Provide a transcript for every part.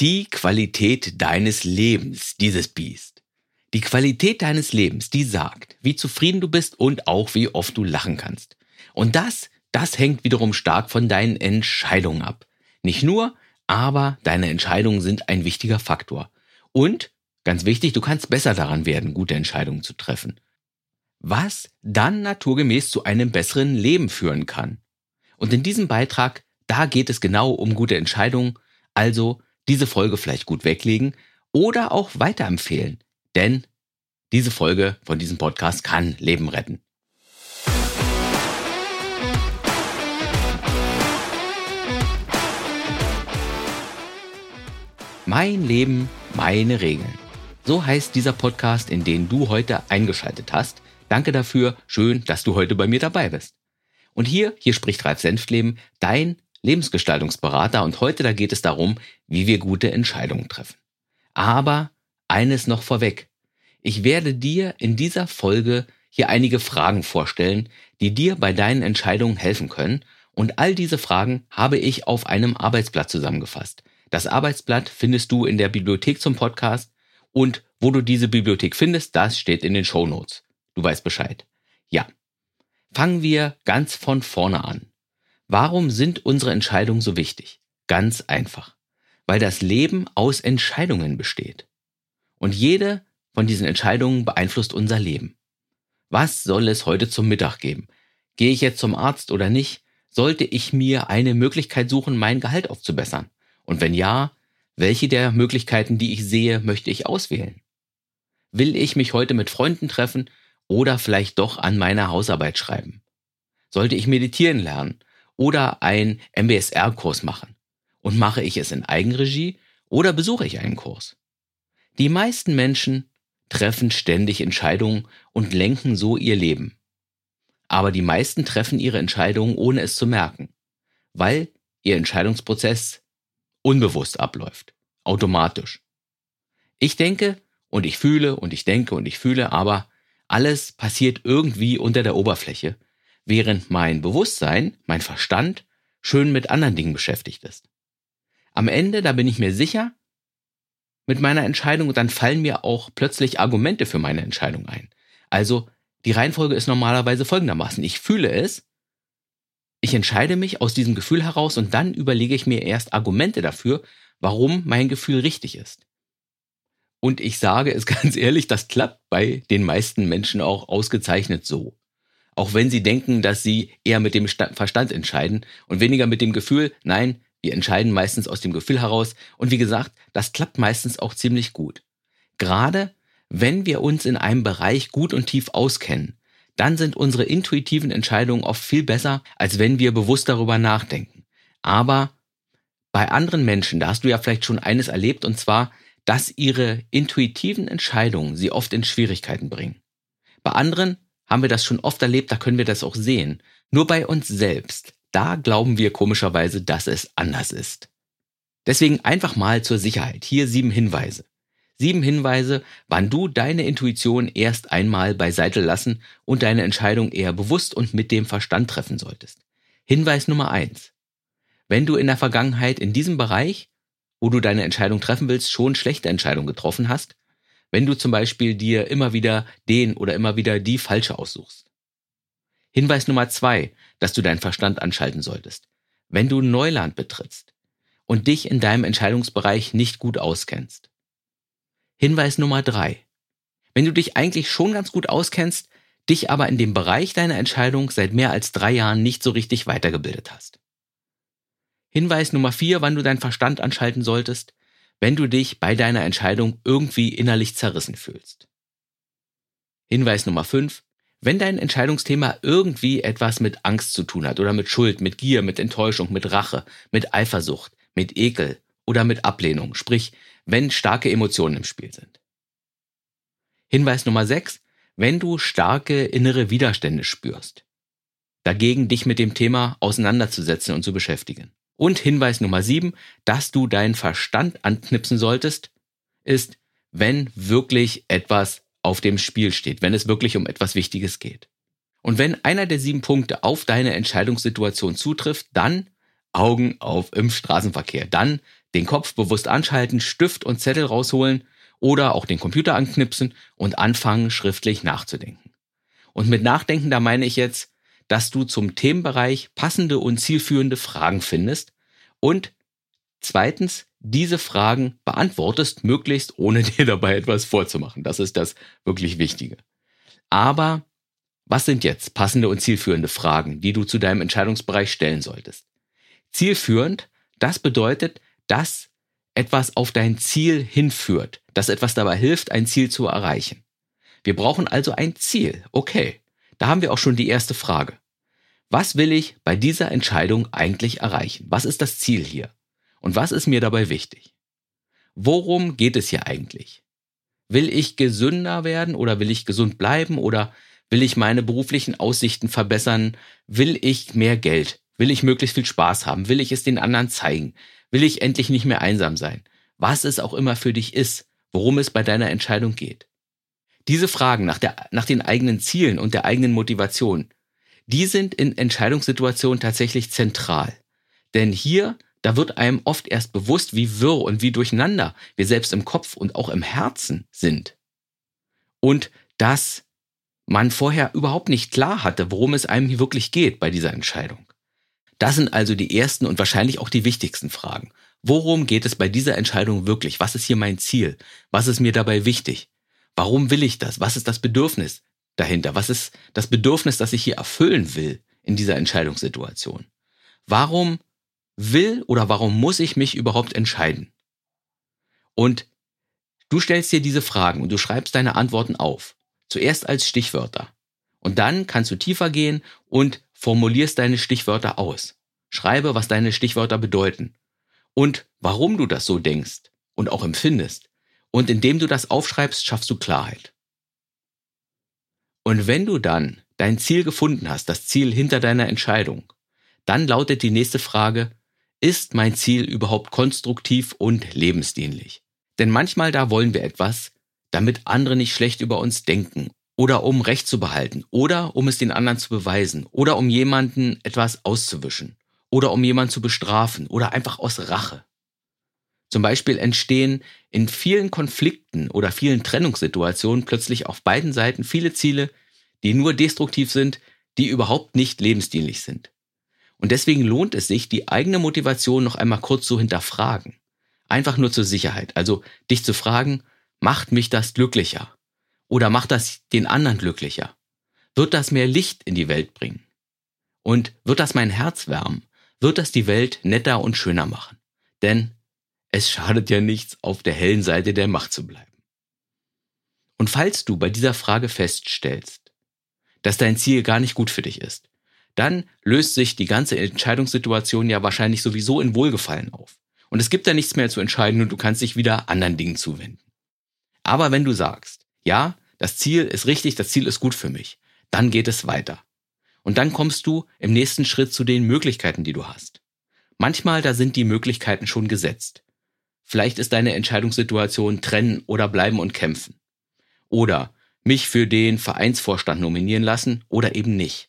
Die Qualität deines Lebens, dieses Biest. Die Qualität deines Lebens, die sagt, wie zufrieden du bist und auch wie oft du lachen kannst. Und das, das hängt wiederum stark von deinen Entscheidungen ab. Nicht nur, aber deine Entscheidungen sind ein wichtiger Faktor. Und, ganz wichtig, du kannst besser daran werden, gute Entscheidungen zu treffen. Was dann naturgemäß zu einem besseren Leben führen kann. Und in diesem Beitrag, da geht es genau um gute Entscheidungen, also diese Folge vielleicht gut weglegen oder auch weiterempfehlen. Denn diese Folge von diesem Podcast kann Leben retten. Mein Leben, meine Regeln. So heißt dieser Podcast, in den du heute eingeschaltet hast. Danke dafür. Schön, dass du heute bei mir dabei bist. Und hier, hier spricht Ralf Senftleben, dein Lebensgestaltungsberater. Und heute, da geht es darum, wie wir gute Entscheidungen treffen. Aber eines noch vorweg. Ich werde dir in dieser Folge hier einige Fragen vorstellen, die dir bei deinen Entscheidungen helfen können. Und all diese Fragen habe ich auf einem Arbeitsblatt zusammengefasst. Das Arbeitsblatt findest du in der Bibliothek zum Podcast und wo du diese Bibliothek findest, das steht in den Show Notes. Du weißt Bescheid. Ja. Fangen wir ganz von vorne an. Warum sind unsere Entscheidungen so wichtig? Ganz einfach. Weil das Leben aus Entscheidungen besteht. Und jede von diesen Entscheidungen beeinflusst unser Leben. Was soll es heute zum Mittag geben? Gehe ich jetzt zum Arzt oder nicht? Sollte ich mir eine Möglichkeit suchen, mein Gehalt aufzubessern? Und wenn ja, welche der Möglichkeiten, die ich sehe, möchte ich auswählen? Will ich mich heute mit Freunden treffen oder vielleicht doch an meiner Hausarbeit schreiben? Sollte ich meditieren lernen oder einen MBSR-Kurs machen? Und mache ich es in Eigenregie oder besuche ich einen Kurs? Die meisten Menschen treffen ständig Entscheidungen und lenken so ihr Leben. Aber die meisten treffen ihre Entscheidungen ohne es zu merken, weil ihr Entscheidungsprozess unbewusst abläuft, automatisch. Ich denke und ich fühle und ich denke und ich fühle, aber alles passiert irgendwie unter der Oberfläche, während mein Bewusstsein, mein Verstand, schön mit anderen Dingen beschäftigt ist. Am Ende, da bin ich mir sicher, mit meiner Entscheidung und dann fallen mir auch plötzlich Argumente für meine Entscheidung ein. Also die Reihenfolge ist normalerweise folgendermaßen. Ich fühle es, ich entscheide mich aus diesem Gefühl heraus und dann überlege ich mir erst Argumente dafür, warum mein Gefühl richtig ist. Und ich sage es ganz ehrlich, das klappt bei den meisten Menschen auch ausgezeichnet so. Auch wenn sie denken, dass sie eher mit dem Verstand entscheiden und weniger mit dem Gefühl, nein, wir entscheiden meistens aus dem Gefühl heraus. Und wie gesagt, das klappt meistens auch ziemlich gut. Gerade wenn wir uns in einem Bereich gut und tief auskennen, dann sind unsere intuitiven Entscheidungen oft viel besser, als wenn wir bewusst darüber nachdenken. Aber bei anderen Menschen, da hast du ja vielleicht schon eines erlebt, und zwar, dass ihre intuitiven Entscheidungen sie oft in Schwierigkeiten bringen. Bei anderen haben wir das schon oft erlebt, da können wir das auch sehen. Nur bei uns selbst, da glauben wir komischerweise, dass es anders ist. Deswegen einfach mal zur Sicherheit. Hier sieben Hinweise. Sieben Hinweise, wann du deine Intuition erst einmal beiseite lassen und deine Entscheidung eher bewusst und mit dem Verstand treffen solltest. Hinweis Nummer eins. Wenn du in der Vergangenheit in diesem Bereich wo du deine Entscheidung treffen willst, schon schlechte Entscheidungen getroffen hast, wenn du zum Beispiel dir immer wieder den oder immer wieder die falsche aussuchst. Hinweis Nummer zwei, dass du deinen Verstand anschalten solltest. Wenn du Neuland betrittst und dich in deinem Entscheidungsbereich nicht gut auskennst. Hinweis Nummer drei. Wenn du dich eigentlich schon ganz gut auskennst, dich aber in dem Bereich deiner Entscheidung seit mehr als drei Jahren nicht so richtig weitergebildet hast. Hinweis Nummer vier, wann du deinen Verstand anschalten solltest, wenn du dich bei deiner Entscheidung irgendwie innerlich zerrissen fühlst. Hinweis Nummer fünf, wenn dein Entscheidungsthema irgendwie etwas mit Angst zu tun hat oder mit Schuld, mit Gier, mit Enttäuschung, mit Rache, mit Eifersucht, mit Ekel oder mit Ablehnung, sprich, wenn starke Emotionen im Spiel sind. Hinweis Nummer sechs, wenn du starke innere Widerstände spürst. Dagegen dich mit dem Thema auseinanderzusetzen und zu beschäftigen. Und Hinweis Nummer sieben, dass du deinen Verstand anknipsen solltest, ist, wenn wirklich etwas auf dem Spiel steht, wenn es wirklich um etwas Wichtiges geht. Und wenn einer der sieben Punkte auf deine Entscheidungssituation zutrifft, dann Augen auf im Straßenverkehr. Dann Den Kopf bewusst anschalten, Stift und Zettel rausholen oder auch den Computer anknipsen und anfangen, schriftlich nachzudenken. Und mit Nachdenken, da meine ich jetzt, dass du zum Themenbereich passende und zielführende Fragen findest und zweitens diese Fragen beantwortest, möglichst ohne dir dabei etwas vorzumachen. Das ist das wirklich Wichtige. Aber was sind jetzt passende und zielführende Fragen, die du zu deinem Entscheidungsbereich stellen solltest? Zielführend, das bedeutet, dass etwas auf dein Ziel hinführt, dass etwas dabei hilft, ein Ziel zu erreichen. Wir brauchen also ein Ziel. Okay, da haben wir auch schon die erste Frage. Was will ich bei dieser Entscheidung eigentlich erreichen? Was ist das Ziel hier? Und was ist mir dabei wichtig? Worum geht es hier eigentlich? Will ich gesünder werden oder will ich gesund bleiben oder will ich meine beruflichen Aussichten verbessern? Will ich mehr Geld? Will ich möglichst viel Spaß haben? Will ich es den anderen zeigen? Will ich endlich nicht mehr einsam sein? Was es auch immer für dich ist, worum es bei deiner Entscheidung geht. Diese Fragen nach, der, nach den eigenen Zielen und der eigenen Motivation, die sind in Entscheidungssituationen tatsächlich zentral. Denn hier da wird einem oft erst bewusst, wie wirr und wie durcheinander wir selbst im Kopf und auch im Herzen sind. Und dass man vorher überhaupt nicht klar hatte, worum es einem hier wirklich geht bei dieser Entscheidung. Das sind also die ersten und wahrscheinlich auch die wichtigsten Fragen. Worum geht es bei dieser Entscheidung wirklich? Was ist hier mein Ziel? Was ist mir dabei wichtig? Warum will ich das? Was ist das Bedürfnis dahinter? Was ist das Bedürfnis, das ich hier erfüllen will in dieser Entscheidungssituation? Warum will oder warum muss ich mich überhaupt entscheiden? Und du stellst dir diese Fragen und du schreibst deine Antworten auf. Zuerst als Stichwörter. Und dann kannst du tiefer gehen und formulierst deine Stichwörter aus. Schreibe, was deine Stichwörter bedeuten. Und warum du das so denkst und auch empfindest. Und indem du das aufschreibst, schaffst du Klarheit. Und wenn du dann dein Ziel gefunden hast, das Ziel hinter deiner Entscheidung, dann lautet die nächste Frage, ist mein Ziel überhaupt konstruktiv und lebensdienlich? Denn manchmal da wollen wir etwas, damit andere nicht schlecht über uns denken oder um Recht zu behalten oder um es den anderen zu beweisen oder um jemanden etwas auszuwischen oder um jemanden zu bestrafen oder einfach aus Rache. Zum Beispiel entstehen in vielen Konflikten oder vielen Trennungssituationen plötzlich auf beiden Seiten viele Ziele, die nur destruktiv sind, die überhaupt nicht lebensdienlich sind. Und deswegen lohnt es sich, die eigene Motivation noch einmal kurz zu hinterfragen. Einfach nur zur Sicherheit. Also dich zu fragen, macht mich das glücklicher? Oder macht das den anderen glücklicher? Wird das mehr Licht in die Welt bringen? Und wird das mein Herz wärmen? Wird das die Welt netter und schöner machen? Denn es schadet ja nichts, auf der hellen Seite der Macht zu bleiben. Und falls du bei dieser Frage feststellst, dass dein Ziel gar nicht gut für dich ist, dann löst sich die ganze Entscheidungssituation ja wahrscheinlich sowieso in Wohlgefallen auf. Und es gibt da nichts mehr zu entscheiden und du kannst dich wieder anderen Dingen zuwenden. Aber wenn du sagst, ja, das Ziel ist richtig, das Ziel ist gut für mich, dann geht es weiter. Und dann kommst du im nächsten Schritt zu den Möglichkeiten, die du hast. Manchmal da sind die Möglichkeiten schon gesetzt. Vielleicht ist deine Entscheidungssituation trennen oder bleiben und kämpfen. Oder mich für den Vereinsvorstand nominieren lassen oder eben nicht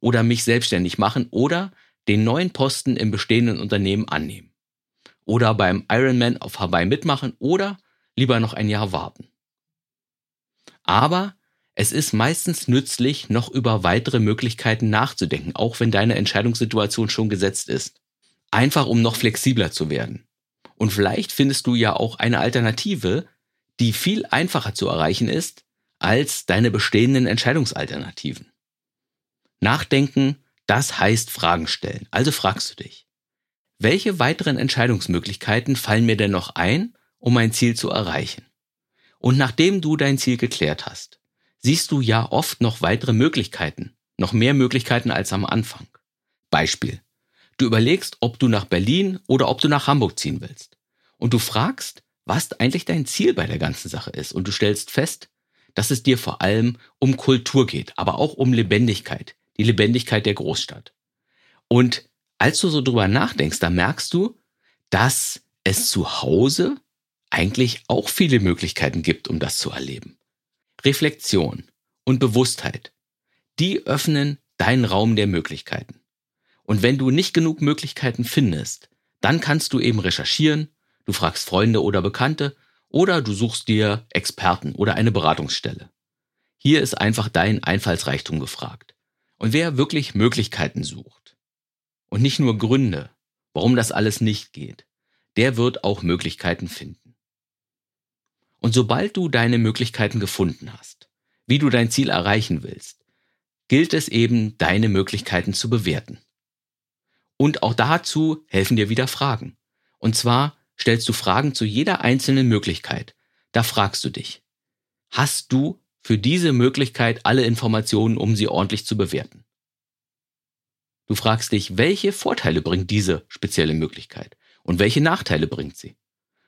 oder mich selbstständig machen oder den neuen Posten im bestehenden Unternehmen annehmen. Oder beim Ironman auf Hawaii mitmachen oder lieber noch ein Jahr warten. Aber es ist meistens nützlich, noch über weitere Möglichkeiten nachzudenken, auch wenn deine Entscheidungssituation schon gesetzt ist. Einfach um noch flexibler zu werden. Und vielleicht findest du ja auch eine Alternative, die viel einfacher zu erreichen ist als deine bestehenden Entscheidungsalternativen. Nachdenken, das heißt Fragen stellen. Also fragst du dich, welche weiteren Entscheidungsmöglichkeiten fallen mir denn noch ein, um mein Ziel zu erreichen? Und nachdem du dein Ziel geklärt hast, siehst du ja oft noch weitere Möglichkeiten, noch mehr Möglichkeiten als am Anfang. Beispiel. Du überlegst, ob du nach Berlin oder ob du nach Hamburg ziehen willst. Und du fragst, was eigentlich dein Ziel bei der ganzen Sache ist. Und du stellst fest, dass es dir vor allem um Kultur geht, aber auch um Lebendigkeit, die Lebendigkeit der Großstadt. Und als du so drüber nachdenkst, da merkst du, dass es zu Hause eigentlich auch viele Möglichkeiten gibt, um das zu erleben. Reflexion und Bewusstheit, die öffnen deinen Raum der Möglichkeiten. Und wenn du nicht genug Möglichkeiten findest, dann kannst du eben recherchieren Du fragst Freunde oder Bekannte oder du suchst dir Experten oder eine Beratungsstelle. Hier ist einfach dein Einfallsreichtum gefragt. Und wer wirklich Möglichkeiten sucht und nicht nur Gründe, warum das alles nicht geht, der wird auch Möglichkeiten finden. Und sobald du deine Möglichkeiten gefunden hast, wie du dein Ziel erreichen willst, gilt es eben, deine Möglichkeiten zu bewerten. Und auch dazu helfen dir wieder Fragen. Und zwar stellst du Fragen zu jeder einzelnen Möglichkeit. Da fragst du dich, hast du für diese Möglichkeit alle Informationen, um sie ordentlich zu bewerten? Du fragst dich, welche Vorteile bringt diese spezielle Möglichkeit und welche Nachteile bringt sie?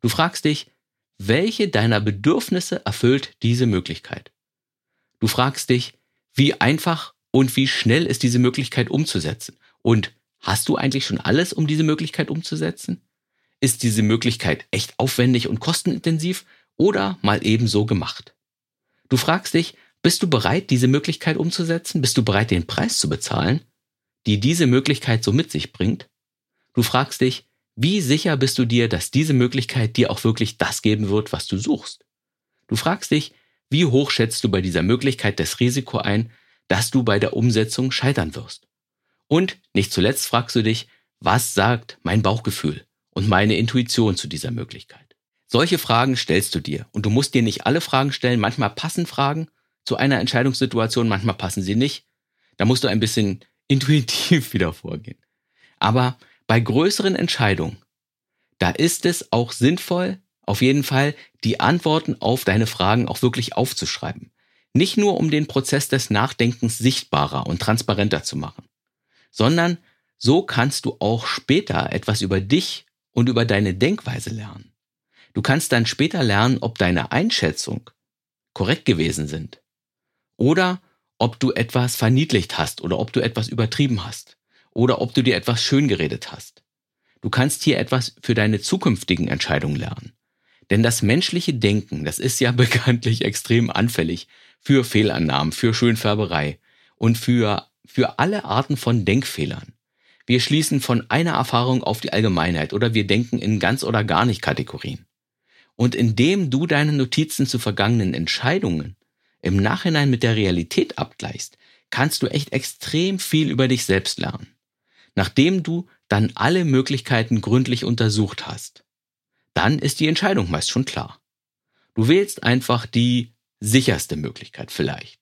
Du fragst dich, welche deiner Bedürfnisse erfüllt diese Möglichkeit? Du fragst dich, wie einfach und wie schnell ist diese Möglichkeit umzusetzen? Und hast du eigentlich schon alles, um diese Möglichkeit umzusetzen? Ist diese Möglichkeit echt aufwendig und kostenintensiv oder mal ebenso gemacht? Du fragst dich, bist du bereit, diese Möglichkeit umzusetzen? Bist du bereit, den Preis zu bezahlen, die diese Möglichkeit so mit sich bringt? Du fragst dich, wie sicher bist du dir, dass diese Möglichkeit dir auch wirklich das geben wird, was du suchst? Du fragst dich, wie hoch schätzt du bei dieser Möglichkeit das Risiko ein, dass du bei der Umsetzung scheitern wirst? Und nicht zuletzt fragst du dich, was sagt mein Bauchgefühl und meine Intuition zu dieser Möglichkeit? Solche Fragen stellst du dir und du musst dir nicht alle Fragen stellen. Manchmal passen Fragen zu einer Entscheidungssituation, manchmal passen sie nicht. Da musst du ein bisschen intuitiv wieder vorgehen. Aber bei größeren Entscheidungen, da ist es auch sinnvoll, auf jeden Fall die Antworten auf deine Fragen auch wirklich aufzuschreiben. Nicht nur um den Prozess des Nachdenkens sichtbarer und transparenter zu machen, sondern so kannst du auch später etwas über dich und über deine Denkweise lernen. Du kannst dann später lernen, ob deine Einschätzung korrekt gewesen sind oder ob du etwas verniedlicht hast oder ob du etwas übertrieben hast oder ob du dir etwas schön geredet hast. Du kannst hier etwas für deine zukünftigen Entscheidungen lernen. Denn das menschliche Denken, das ist ja bekanntlich extrem anfällig für Fehlannahmen, für Schönfärberei und für, für alle Arten von Denkfehlern. Wir schließen von einer Erfahrung auf die Allgemeinheit oder wir denken in ganz oder gar nicht Kategorien. Und indem du deine Notizen zu vergangenen Entscheidungen im Nachhinein mit der Realität abgleichst, kannst du echt extrem viel über dich selbst lernen nachdem du dann alle Möglichkeiten gründlich untersucht hast. Dann ist die Entscheidung meist schon klar. Du wählst einfach die sicherste Möglichkeit vielleicht.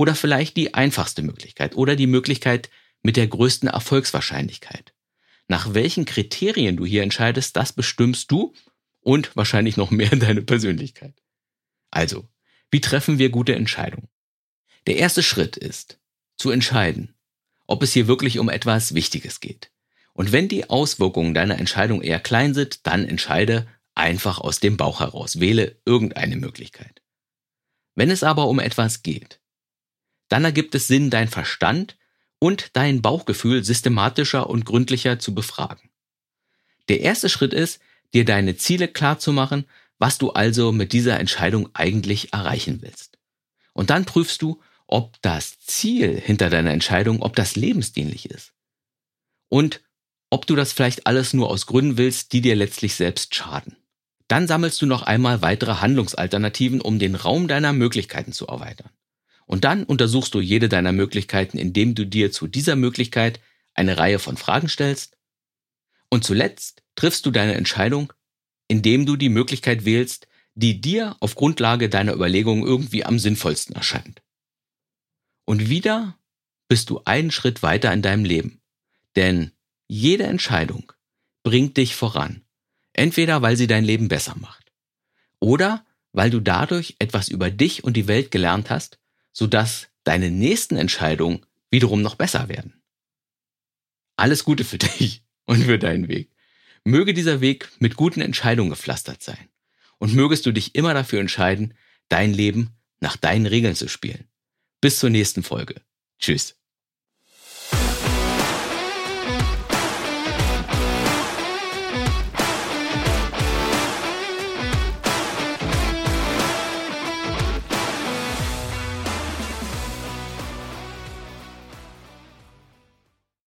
Oder vielleicht die einfachste Möglichkeit oder die Möglichkeit mit der größten Erfolgswahrscheinlichkeit. Nach welchen Kriterien du hier entscheidest, das bestimmst du und wahrscheinlich noch mehr deine Persönlichkeit. Also, wie treffen wir gute Entscheidungen? Der erste Schritt ist, zu entscheiden, ob es hier wirklich um etwas Wichtiges geht. Und wenn die Auswirkungen deiner Entscheidung eher klein sind, dann entscheide einfach aus dem Bauch heraus, wähle irgendeine Möglichkeit. Wenn es aber um etwas geht, dann ergibt es Sinn, dein Verstand und dein Bauchgefühl systematischer und gründlicher zu befragen. Der erste Schritt ist, dir deine Ziele klar zu machen, was du also mit dieser Entscheidung eigentlich erreichen willst. Und dann prüfst du, ob das Ziel hinter deiner Entscheidung, ob das lebensdienlich ist. Und ob du das vielleicht alles nur aus Gründen willst, die dir letztlich selbst schaden. Dann sammelst du noch einmal weitere Handlungsalternativen, um den Raum deiner Möglichkeiten zu erweitern. Und dann untersuchst du jede deiner Möglichkeiten, indem du dir zu dieser Möglichkeit eine Reihe von Fragen stellst. Und zuletzt triffst du deine Entscheidung, indem du die Möglichkeit wählst, die dir auf Grundlage deiner Überlegungen irgendwie am sinnvollsten erscheint. Und wieder bist du einen Schritt weiter in deinem Leben. Denn jede Entscheidung bringt dich voran. Entweder weil sie dein Leben besser macht. Oder weil du dadurch etwas über dich und die Welt gelernt hast, sodass deine nächsten Entscheidungen wiederum noch besser werden. Alles Gute für dich und für deinen Weg. Möge dieser Weg mit guten Entscheidungen gepflastert sein. Und mögest du dich immer dafür entscheiden, dein Leben nach deinen Regeln zu spielen. Bis zur nächsten Folge. Tschüss.